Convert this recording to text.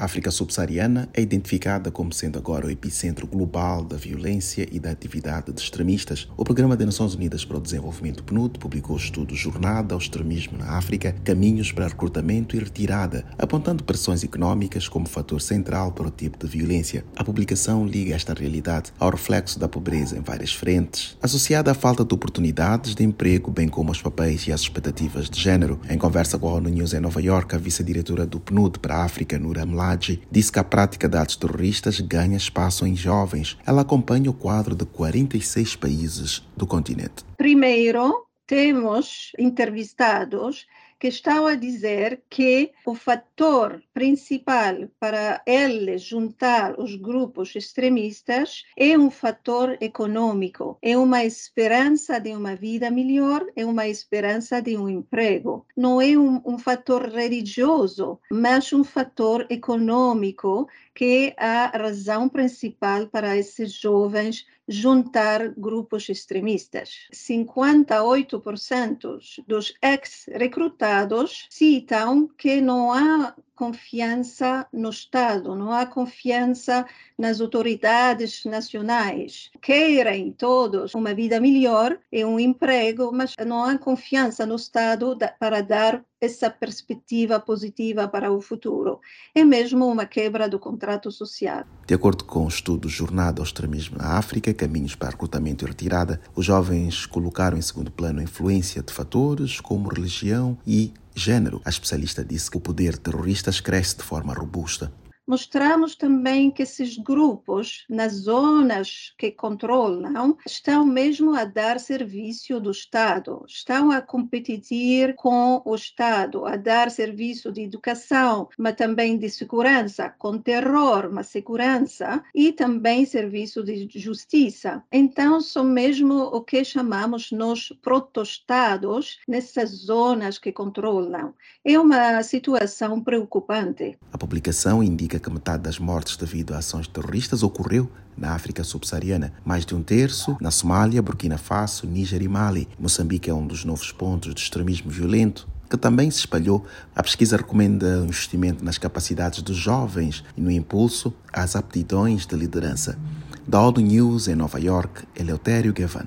A África subsaariana é identificada como sendo agora o epicentro global da violência e da atividade de extremistas. O Programa das Nações Unidas para o Desenvolvimento PNUD publicou o estudo Jornada ao Extremismo na África, Caminhos para Recrutamento e Retirada, apontando pressões econômicas como fator central para o tipo de violência. A publicação liga esta realidade ao reflexo da pobreza em várias frentes, associada à falta de oportunidades de emprego, bem como aos papéis e às expectativas de género. Em conversa com a ONU News em Nova York, a vice-diretora do PNUD para a África, Nura Mlad, disse que a prática de atos terroristas ganha espaço em jovens. Ela acompanha o quadro de 46 países do continente. Primeiro, temos entrevistados que estão a dizer que o fator principal para eles juntar os grupos extremistas é um fator econômico, é uma esperança de uma vida melhor, é uma esperança de um emprego. Não é um, um fator religioso, mas um fator econômico que é a razão principal para esses jovens juntar grupos extremistas. 58% dos ex-recrutados citam que não há confiança no Estado, não há confiança nas autoridades nacionais. Querem todos uma vida melhor e um emprego, mas não há confiança no Estado para dar essa perspectiva positiva para o futuro. É mesmo uma quebra do contrato social. De acordo com o estudo Jornada ao Extremismo na África, Caminhos para Recrutamento e Retirada, os jovens colocaram em segundo plano a influência de fatores como religião e Gênero. A especialista disse que o poder terrorista cresce de forma robusta mostramos também que esses grupos, nas zonas que controlam, estão mesmo a dar serviço do Estado, estão a competir com o Estado, a dar serviço de educação, mas também de segurança, com terror, mas segurança, e também serviço de justiça. Então, são mesmo o que chamamos nós protostados nessas zonas que controlam. É uma situação preocupante. A publicação indica que metade das mortes devido a ações terroristas ocorreu na África subsaariana, mais de um terço na Somália, Burkina Faso, Níger e Mali. Moçambique é um dos novos pontos de extremismo violento que também se espalhou. A pesquisa recomenda um investimento nas capacidades dos jovens e no impulso às aptidões de liderança. Da ONU News em Nova York, Eleutério Gavan.